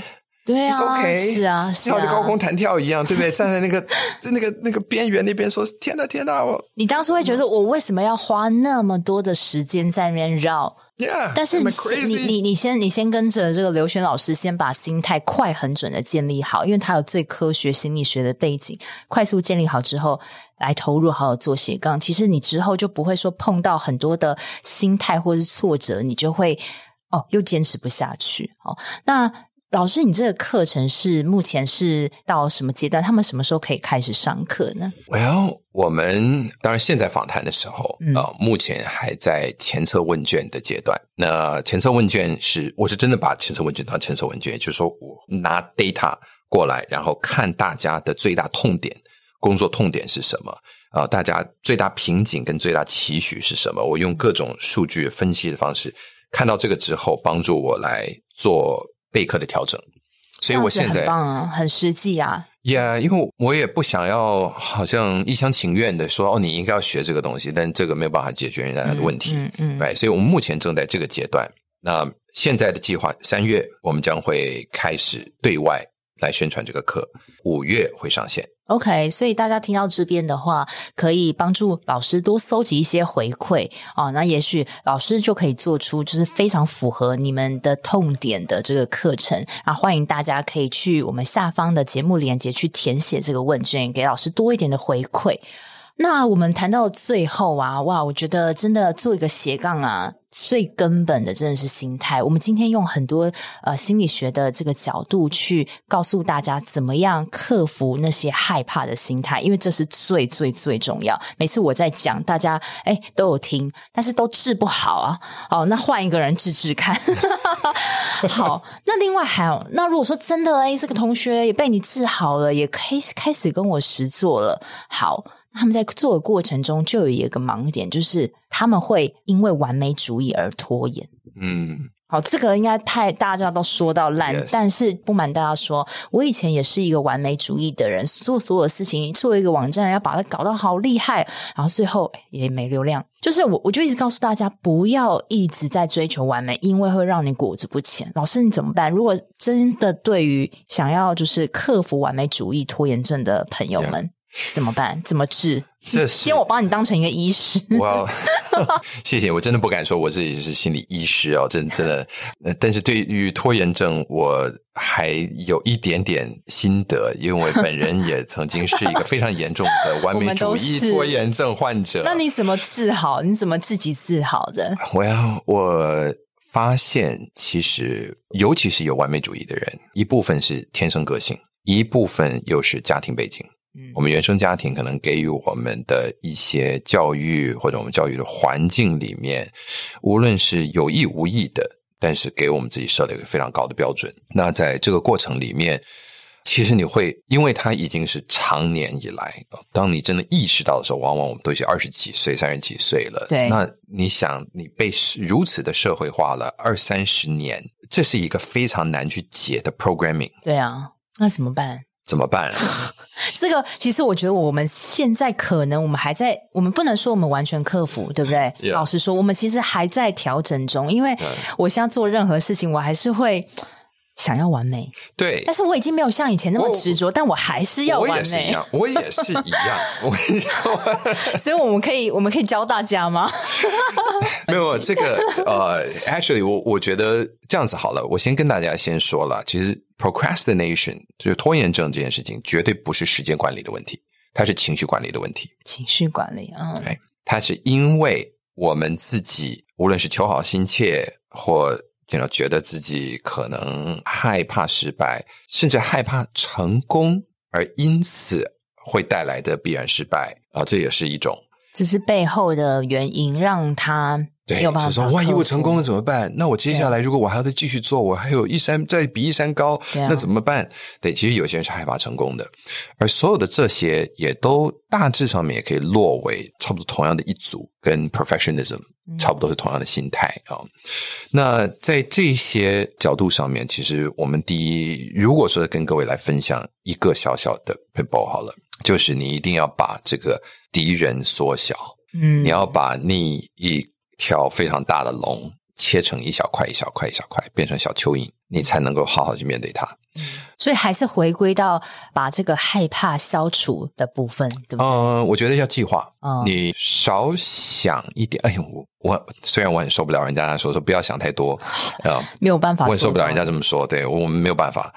对啊，OK，是啊，是啊，就高空弹跳一样，对不对？站在那个那个那个边缘那边，说：“天哪，天哪！”我，你当初会觉得，我为什么要花那么多的时间在那边绕？Yeah, 但是你你你你先你先跟着这个刘璇老师，先把心态快很准的建立好，因为他有最科学心理学的背景，快速建立好之后，来投入好好做斜杠。其实你之后就不会说碰到很多的心态或是挫折，你就会哦又坚持不下去哦。那。老师，你这个课程是目前是到什么阶段？他们什么时候可以开始上课呢？Well，我们当然现在访谈的时候，嗯、呃，目前还在前测问卷的阶段。那前测问卷是，我是真的把前测问卷当前测问卷，也就是说，我拿 data 过来，然后看大家的最大痛点、工作痛点是什么啊、呃？大家最大瓶颈跟最大期许是什么？我用各种数据分析的方式看到这个之后，帮助我来做。备课的调整，所以我现在很棒啊，很实际啊。Yeah，因为我也不想要好像一厢情愿的说哦，你应该要学这个东西，但这个没有办法解决人家的问题。嗯嗯，对，所以我们目前正在这个阶段。那现在的计划，三月我们将会开始对外来宣传这个课，五月会上线。OK，所以大家听到这边的话，可以帮助老师多搜集一些回馈哦。那也许老师就可以做出就是非常符合你们的痛点的这个课程啊。欢迎大家可以去我们下方的节目链接去填写这个问卷，给老师多一点的回馈。那我们谈到最后啊，哇，我觉得真的做一个斜杠啊。最根本的真的是心态。我们今天用很多呃心理学的这个角度去告诉大家，怎么样克服那些害怕的心态，因为这是最最最重要。每次我在讲，大家诶都有听，但是都治不好啊。哦，那换一个人治治看。好，那另外还有，那如果说真的诶这个同学也被你治好了，也开始开始跟我实作了。好。他们在做的过程中就有一个盲点，就是他们会因为完美主义而拖延。嗯，好，这个应该太大家都说到烂，Yes. 但是不瞒大家说，我以前也是一个完美主义的人，做所有事情，做一个网站要把它搞得好厉害，然后最后也没流量。就是我，我就一直告诉大家，不要一直在追求完美，因为会让你裹足不前。老师，你怎么办？如果真的对于想要就是克服完美主义拖延症的朋友们。Yeah. 怎么办？怎么治？这是先我把你当成一个医师。谢谢，我真的不敢说我自己是心理医师哦，真的真的。但是对于拖延症，我还有一点点心得，因为我本人也曾经是一个非常严重的 完美主义拖延症患者。那你怎么治好？你怎么自己治好的？我要我发现，其实尤其是有完美主义的人，一部分是天生个性，一部分又是家庭背景。嗯，我们原生家庭可能给予我们的一些教育，或者我们教育的环境里面，无论是有意无意的，但是给我们自己设了一个非常高的标准。那在这个过程里面，其实你会，因为它已经是长年以来，当你真的意识到的时候，往往我们都已经二十几岁、三十几岁了。对，那你想，你被如此的社会化了二三十年，这是一个非常难去解的 programming。对啊，那怎么办？怎么办？这个其实我觉得我们现在可能我们还在，我们不能说我们完全克服，对不对？Yeah. 老实说，我们其实还在调整中。因为我现在做任何事情，我还是会想要完美。对，但是我已经没有像以前那么执着，但我还是要完美。我也是一样，我也是一样。我所以我们可以，我们可以教大家吗？没有这个呃，actually，我我觉得这样子好了。我先跟大家先说了，其实。Procrastination 就是拖延症这件事情，绝对不是时间管理的问题，它是情绪管理的问题。情绪管理啊，对，它是因为我们自己无论是求好心切，或觉得自己可能害怕失败，甚至害怕成功，而因此会带来的必然失败啊，这也是一种。这是背后的原因让他。对，就是说，万一我成功了怎么办？那我接下来如果我还要再继续做，我还有一山再比一山高，那怎么办？对，其实有些人是害怕成功的，而所有的这些也都大致上面也可以落为差不多同样的一组，跟 perfectionism 差不多是同样的心态啊。嗯。那在这些角度上面，其实我们第一，如果说跟各位来分享一个小小的 people 好了，就是你一定要把这个敌人缩小，嗯，你要把你一。条非常大的龙切成一小块一小块一小块，变成小蚯蚓，你才能够好好去面对它。所以还是回归到把这个害怕消除的部分，对不对？嗯，我觉得要计划。嗯，你少想一点。哎呦，我我虽然我很受不了人家说说不要想太多，啊，没有办法，我很受不了人家这么说。对，我们没有办法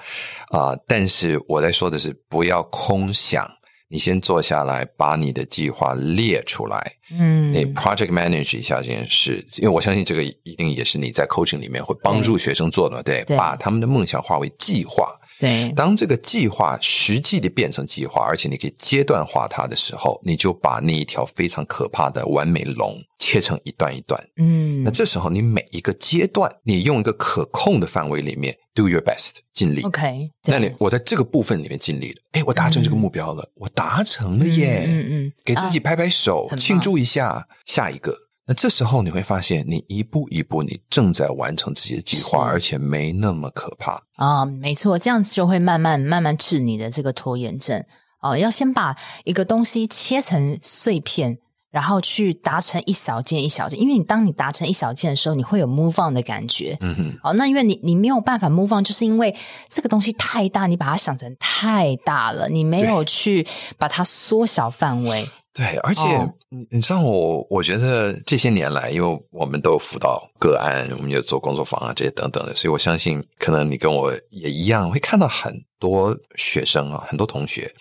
啊，呃，但是我在说的是不要空想。你先坐下来，把你的计划列出来。嗯，你 project manage 一下这件事，因为我相信这个一定也是你在 coaching 里面会帮助学生做的，对，对，把他们的梦想化为计划。对，当这个计划实际的变成计划，而且你可以阶段化它的时候，你就把那一条非常可怕的完美龙切成一段一段。嗯，那这时候你每一个阶段，你用一个可控的范围里面 do your best，尽力。OK，那你我在这个部分里面尽力了，哎，我达成这个目标了，嗯、我达成了耶！嗯嗯，给自己拍拍手，啊、庆祝一下，下一个。那这时候你会发现，你一步一步，你正在完成自己的计划，而且没那么可怕啊！没错，这样子就会慢慢慢慢治你的这个拖延症哦！要先把一个东西切成碎片，然后去达成一小件一小件，因为你当你达成一小件的时候，你会有 move on 的感觉。嗯哼，哦，那因为你你没有办法 move on，就是因为这个东西太大，你把它想成太大了，你没有去把它缩小范围。对，而且你你知道我，我觉得这些年来，因为我们都有辅导个案，我们有做工作坊啊这些等等的，所以我相信，可能你跟我也一样，会看到很多学生啊，很多同学，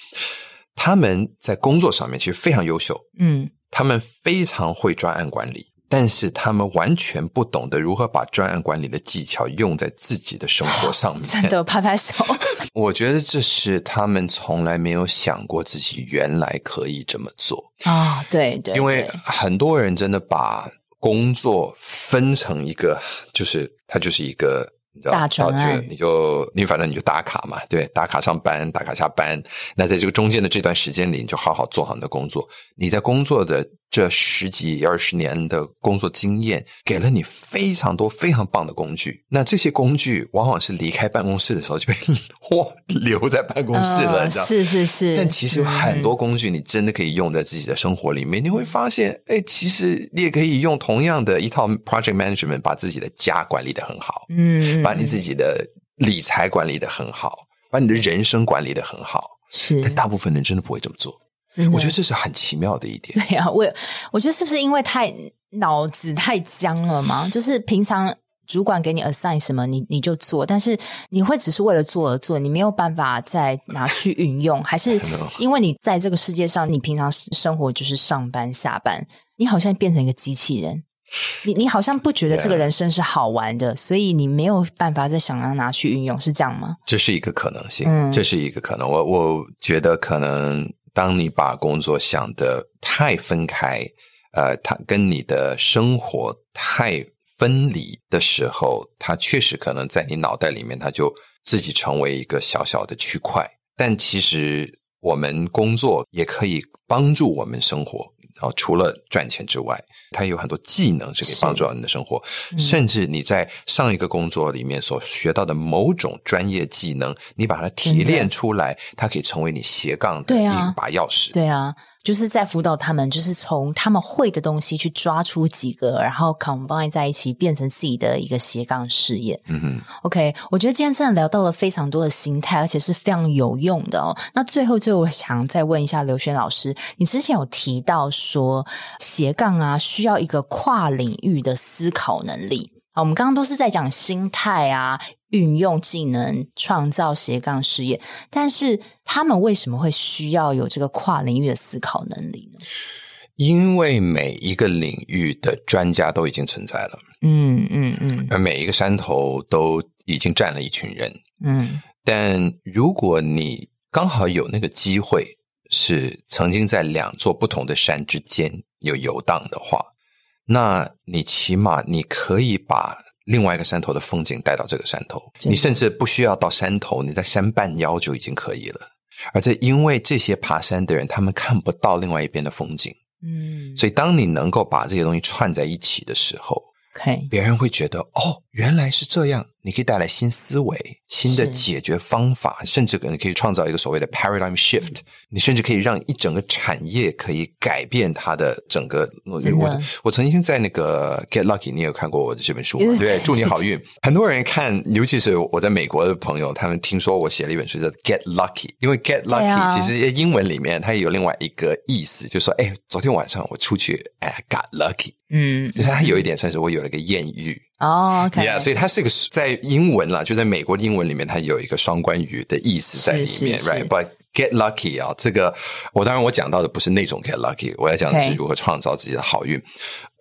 他们在工作上面其实非常优秀，嗯，他们非常会专案管理。但是他们完全不懂得如何把专案管理的技巧用在自己的生活上面。真的拍拍手。我觉得这是他们从来没有想过自己原来可以这么做啊、哦！对对，因为很多人真的把工作分成一个，就是它就是一个。你知道大专案，你就你反正你就打卡嘛，对，打卡上班，打卡下班。那在这个中间的这段时间里，你就好好做好你的工作。你在工作的这十几二十年的工作经验，给了你非常多非常棒的工具。那这些工具往往是离开办公室的时候就被 哇留在办公室了，呃、你知道？是是是。但其实有很多工具，你真的可以用在自己的生活里面。嗯、你会发现，哎，其实你也可以用同样的一套 project management，把自己的家管理的很好。嗯。把你自己的理财管理的很好，把你的人生管理的很好，是。但大部分人真的不会这么做。我觉得这是很奇妙的一点。对啊，我我觉得是不是因为太脑子太僵了吗？就是平常。主管给你 assign 什么，你你就做，但是你会只是为了做而做，你没有办法再拿去运用，还是 因为你在这个世界上，你平常生活就是上班下班，你好像变成一个机器人，你你好像不觉得这个人生是好玩的，所以你没有办法再想要拿去运用，是这样吗？这是一个可能性，嗯，这是一个可能。我我觉得可能当你把工作想得太分开，呃，它跟你的生活太。分离的时候，它确实可能在你脑袋里面，它就自己成为一个小小的区块。但其实我们工作也可以帮助我们生活。除了赚钱之外，它有很多技能是可以帮助到你的生活。甚至你在上一个工作里面所学到的某种专业技能，你把它提炼出来，它可以成为你斜杠的一把钥匙。对啊。就是在辅导他们，就是从他们会的东西去抓出几个，然后 combine 在一起，变成自己的一个斜杠事业。嗯哼，OK，我觉得今天真的聊到了非常多的心态，而且是非常有用的哦。那最后，最后我想再问一下刘轩老师，你之前有提到说斜杠啊，需要一个跨领域的思考能力。啊，我们刚刚都是在讲心态啊，运用技能，创造斜杠事业。但是他们为什么会需要有这个跨领域的思考能力呢？因为每一个领域的专家都已经存在了，嗯嗯嗯，而每一个山头都已经站了一群人，嗯。但如果你刚好有那个机会，是曾经在两座不同的山之间有游荡的话。那你起码你可以把另外一个山头的风景带到这个山头，你甚至不需要到山头，你在山半腰就已经可以了。而且因为这些爬山的人，他们看不到另外一边的风景，嗯，所以当你能够把这些东西串在一起的时候，别人会觉得哦，原来是这样。你可以带来新思维、新的解决方法，甚至可能可以创造一个所谓的 paradigm shift。你甚至可以让一整个产业可以改变它的整个。我我曾经在那个 Get Lucky，你有看过我的这本书吗？对，祝你好运。很多人看，尤其是我在美国的朋友，他们听说我写了一本书叫 Get Lucky，因为 Get Lucky 其实英文里面它也有另外一个意思，就是说，哎，昨天晚上我出去，哎，got lucky。嗯，它有一点算是我有了一个艳遇。哦，yeah，所以它是一个在英文啦，就在美国的英文里面，它有一个双关语的意思在里面，right？But get lucky 啊，这个我当然我讲到的不是那种 get lucky，我要讲的是如何创造自己的好运。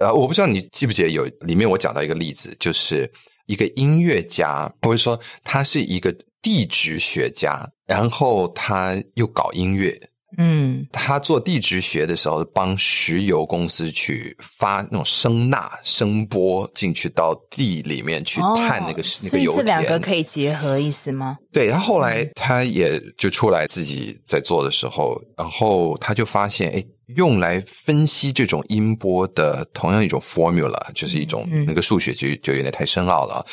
呃，我不知道你记不记得有里面我讲到一个例子，就是一个音乐家，或者说他是一个地质学家，然后他又搞音乐。嗯，他做地质学的时候，帮石油公司去发那种声呐声波进去到地里面去探那个、哦、那个油田。这两个可以结合意思吗？对，他后来他也就出来自己在做的时候，然后他就发现，哎，用来分析这种音波的同样一种 formula，就是一种那个数学就就有点太深奥了，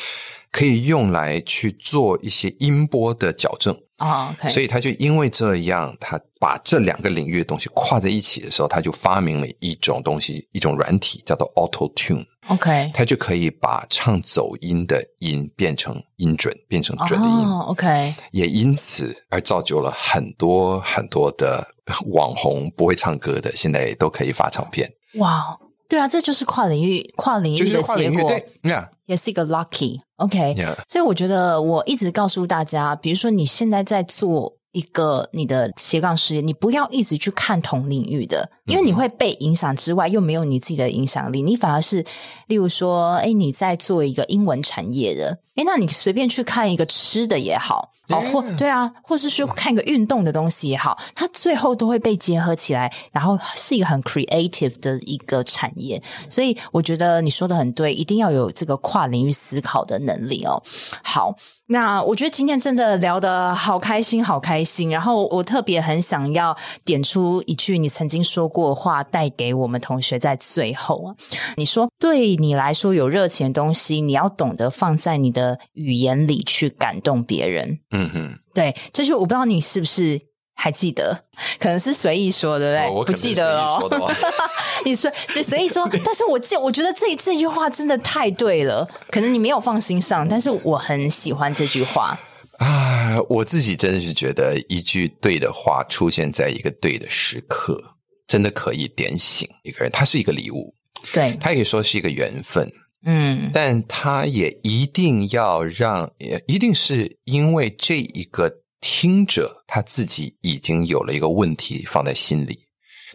可以用来去做一些音波的矫正。啊，oh. 所以他就因为这样，他把这两个领域的东西跨在一起的时候，他就发明了一种东西，一种软体叫做 Auto Tune。OK，他就可以把唱走音的音变成音准，变成准的音。Oh, OK，也因此而造就了很多很多的 网红不会唱歌的，现在也都可以发唱片。哇，wow, 对啊，这就是跨领域跨领域的结果。对，Yeah. 也是一个 lucky，OK，okay? Yeah. 所以我觉得我一直告诉大家，比如说你现在在做一个你的斜杠事业，你不要一直去看同领域的，因为你会被影响之外，又没有你自己的影响力，你反而是，例如说，哎，你在做一个英文产业的。哎，那你随便去看一个吃的也好，哦，或对啊，或是去看一个运动的东西也好，它最后都会被结合起来，然后是一个很 creative 的一个产业。所以我觉得你说的很对，一定要有这个跨领域思考的能力哦。好，那我觉得今天真的聊得好开心，好开心。然后我特别很想要点出一句你曾经说过的话，带给我们同学在最后啊。你说，对你来说有热情的东西，你要懂得放在你的。语言里去感动别人，嗯哼，对，这句我不知道你是不是还记得，可能是随意说的，对不对？哦、我不记得哦。你说对，随意说，但是我记，我觉得这这句话真的太对了，可能你没有放心上，但是我很喜欢这句话。啊，我自己真的是觉得一句对的话出现在一个对的时刻，真的可以点醒一个人。它是一个礼物，对，它可以说是一个缘分，嗯，但它也一定要让，也一定是因为这一个听者他自己已经有了一个问题放在心里。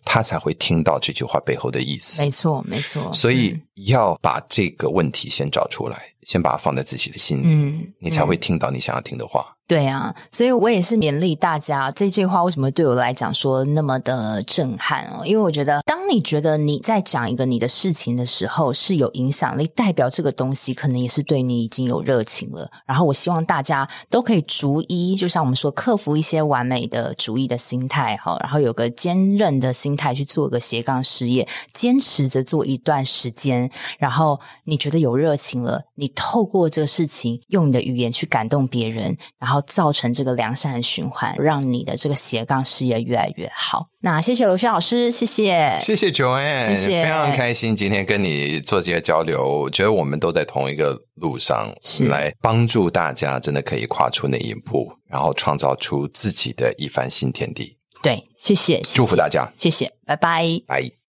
他才会听到这句话背后的意思。没错，没错。所以要把这个问题先找出来，嗯、先把它放在自己的心里，嗯，你才会听到你想要听的话。对啊，所以我也是勉励大家，这句话为什么对我来讲说那么的震撼哦？因为我觉得，当你觉得你在讲一个你的事情的时候是有影响力，代表这个东西可能也是对你已经有热情了。然后我希望大家都可以逐一，就像我们说，克服一些完美的主义的心态哈，然后有个坚韧的心态去做个斜杠事业，坚持着做一段时间，然后你觉得有热情了，你透过这个事情用你的语言去感动别人，然后。造成这个良善的循环，让你的这个斜杠事业越来越好。那谢谢罗轩老师，谢谢，谢谢 Joanne，谢谢，非常开心今天跟你做这些交流。我觉得我们都在同一个路上，是来帮助大家，真的可以跨出那一步，然后创造出自己的一番新天地。对，谢谢，谢谢，祝福大家，谢谢，拜拜，拜。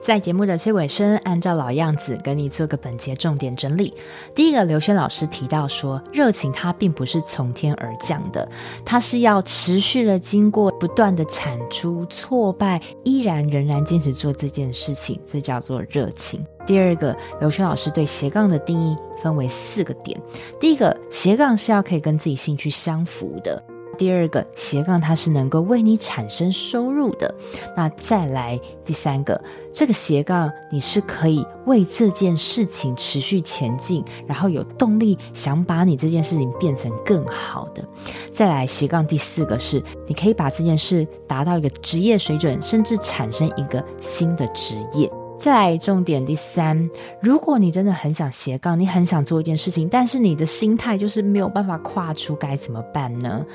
在节目的最尾声，按照老样子，跟你做个本节重点整理。第一个，刘轩老师提到说，热情它并不是从天而降的，它是要持续的经过不断的产出挫败，依然仍然坚持做这件事情，这叫做热情。第二个，刘轩老师对斜杠的定义分为四个点。第一个，斜杠是要可以跟自己兴趣相符的。第二个斜杠，它是能够为你产生收入的。那再来第三个，这个斜杠你是可以为这件事情持续前进，然后有动力想把你这件事情变成更好的。再来斜杠第四个是，你可以把这件事达到一个职业水准，甚至产生一个新的职业。再来重点第三，如果你真的很想斜杠，你很想做一件事情，但是你的心态就是没有办法跨出，该怎么办呢？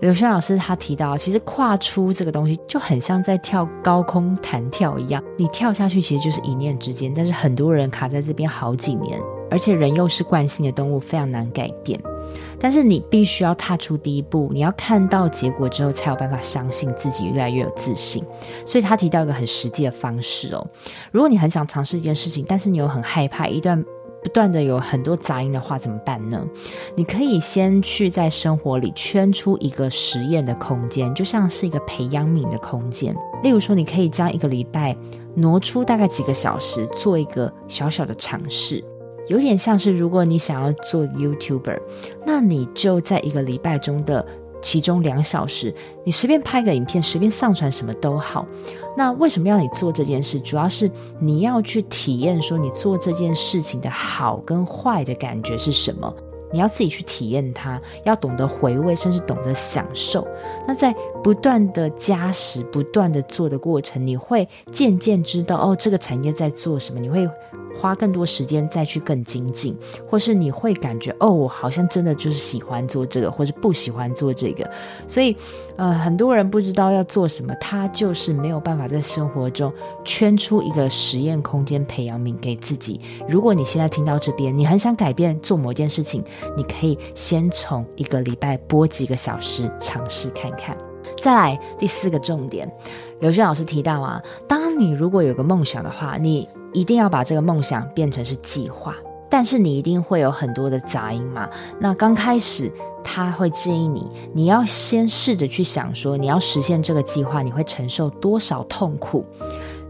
刘轩老师他提到，其实跨出这个东西就很像在跳高空弹跳一样，你跳下去其实就是一念之间，但是很多人卡在这边好几年，而且人又是惯性的动物，非常难改变。但是你必须要踏出第一步，你要看到结果之后，才有办法相信自己越来越有自信。所以他提到一个很实际的方式哦，如果你很想尝试一件事情，但是你又很害怕，一段不断的有很多杂音的话，怎么办呢？你可以先去在生活里圈出一个实验的空间，就像是一个培养皿的空间。例如说，你可以将一个礼拜挪出大概几个小时，做一个小小的尝试。有点像是，如果你想要做 YouTuber，那你就在一个礼拜中的其中两小时，你随便拍个影片，随便上传什么都好。那为什么要你做这件事？主要是你要去体验，说你做这件事情的好跟坏的感觉是什么。你要自己去体验它，要懂得回味，甚至懂得享受。那在不断的加时、不断的做的过程，你会渐渐知道哦，这个产业在做什么。你会。花更多时间再去更精进，或是你会感觉哦，我好像真的就是喜欢做这个，或是不喜欢做这个。所以，呃，很多人不知道要做什么，他就是没有办法在生活中圈出一个实验空间，培养皿给自己。如果你现在听到这边，你很想改变做某件事情，你可以先从一个礼拜播几个小时尝试看看。再来第四个重点，刘轩老师提到啊，当你如果有个梦想的话，你。一定要把这个梦想变成是计划，但是你一定会有很多的杂音嘛。那刚开始他会建议你，你要先试着去想说，你要实现这个计划，你会承受多少痛苦？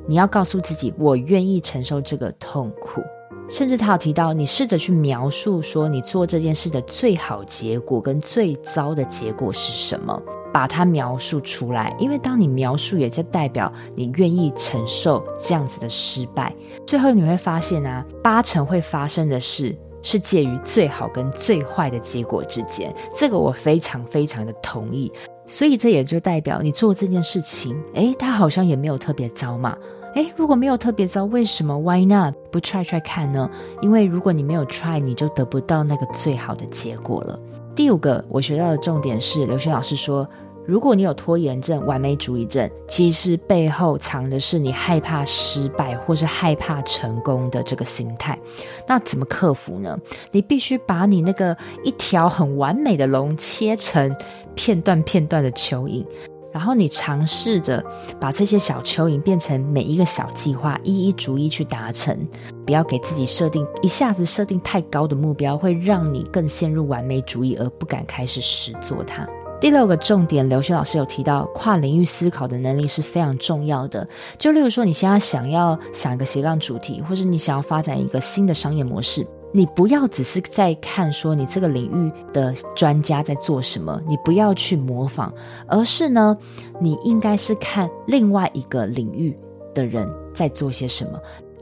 你要告诉自己，我愿意承受这个痛苦。甚至他有提到，你试着去描述说，你做这件事的最好结果跟最糟的结果是什么？把它描述出来，因为当你描述，也就代表你愿意承受这样子的失败。最后你会发现啊，八成会发生的事是介于最好跟最坏的结果之间。这个我非常非常的同意。所以这也就代表你做这件事情，诶，它好像也没有特别糟嘛。诶，如果没有特别糟，为什么 Why not 不 try try 看呢？因为如果你没有 try，你就得不到那个最好的结果了。第五个我学到的重点是，刘轩老师说，如果你有拖延症、完美主义症，其实背后藏的是你害怕失败或是害怕成功的这个心态。那怎么克服呢？你必须把你那个一条很完美的龙切成片段片段的蚯蚓，然后你尝试着把这些小蚯蚓变成每一个小计划，一一逐一去达成。不要给自己设定一下子设定太高的目标，会让你更陷入完美主义而不敢开始实做它。第六个重点，刘轩老师有提到，跨领域思考的能力是非常重要的。就例如说，你现在想要想一个斜杠主题，或是你想要发展一个新的商业模式，你不要只是在看说你这个领域的专家在做什么，你不要去模仿，而是呢，你应该是看另外一个领域的人在做些什么。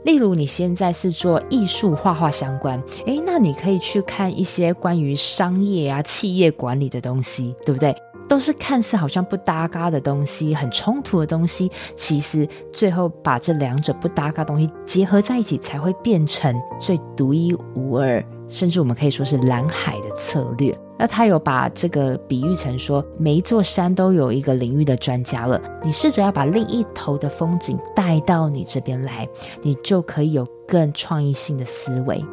例如，你现在是做艺术画画相关，诶，那你可以去看一些关于商业啊、企业管理的东西，对不对？都是看似好像不搭嘎的东西，很冲突的东西，其实最后把这两者不搭嘎的东西结合在一起，才会变成最独一无二，甚至我们可以说是蓝海的策略。那他有把这个比喻成说，每一座山都有一个领域的专家了。你试着要把另一头的风景带到你这边来，你就可以有更创意性的思维。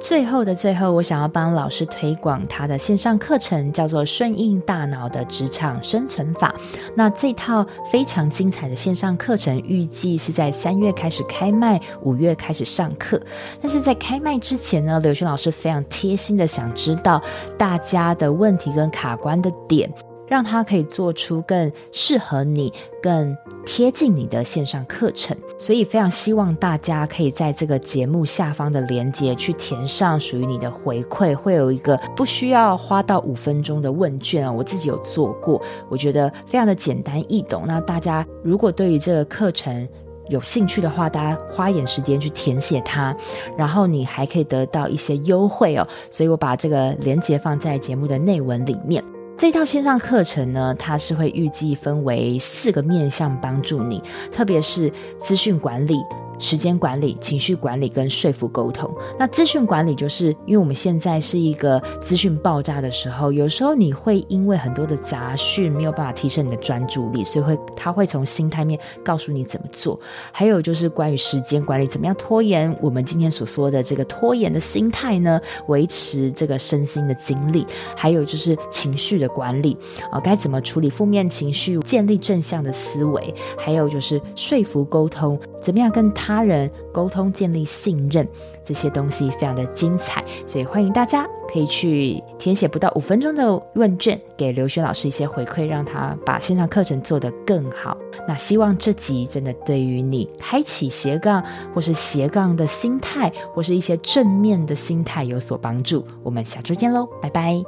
最后的最后，我想要帮老师推广他的线上课程，叫做《顺应大脑的职场生存法》。那这套非常精彩的线上课程，预计是在三月开始开卖，五月开始上课。但是在开卖之前呢，刘轩老师非常贴心的想知道大家的问题跟卡关的点。让他可以做出更适合你、更贴近你的线上课程，所以非常希望大家可以在这个节目下方的链接去填上属于你的回馈，会有一个不需要花到五分钟的问卷啊，我自己有做过，我觉得非常的简单易懂。那大家如果对于这个课程有兴趣的话，大家花一点时间去填写它，然后你还可以得到一些优惠哦。所以我把这个链接放在节目的内文里面。这套线上课程呢，它是会预计分为四个面向帮助你，特别是资讯管理。时间管理、情绪管理跟说服沟通。那资讯管理就是因为我们现在是一个资讯爆炸的时候，有时候你会因为很多的杂讯没有办法提升你的专注力，所以会他会从心态面告诉你怎么做。还有就是关于时间管理，怎么样拖延？我们今天所说的这个拖延的心态呢，维持这个身心的精力。还有就是情绪的管理啊，该怎么处理负面情绪，建立正向的思维？还有就是说服沟通，怎么样跟他。他人沟通、建立信任，这些东西非常的精彩，所以欢迎大家可以去填写不到五分钟的问卷，给刘轩老师一些回馈，让他把线上课程做得更好。那希望这集真的对于你开启斜杠或是斜杠的心态，或是一些正面的心态有所帮助。我们下周见喽，拜拜！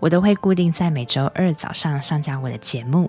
我都会固定在每周二早上上架我的节目。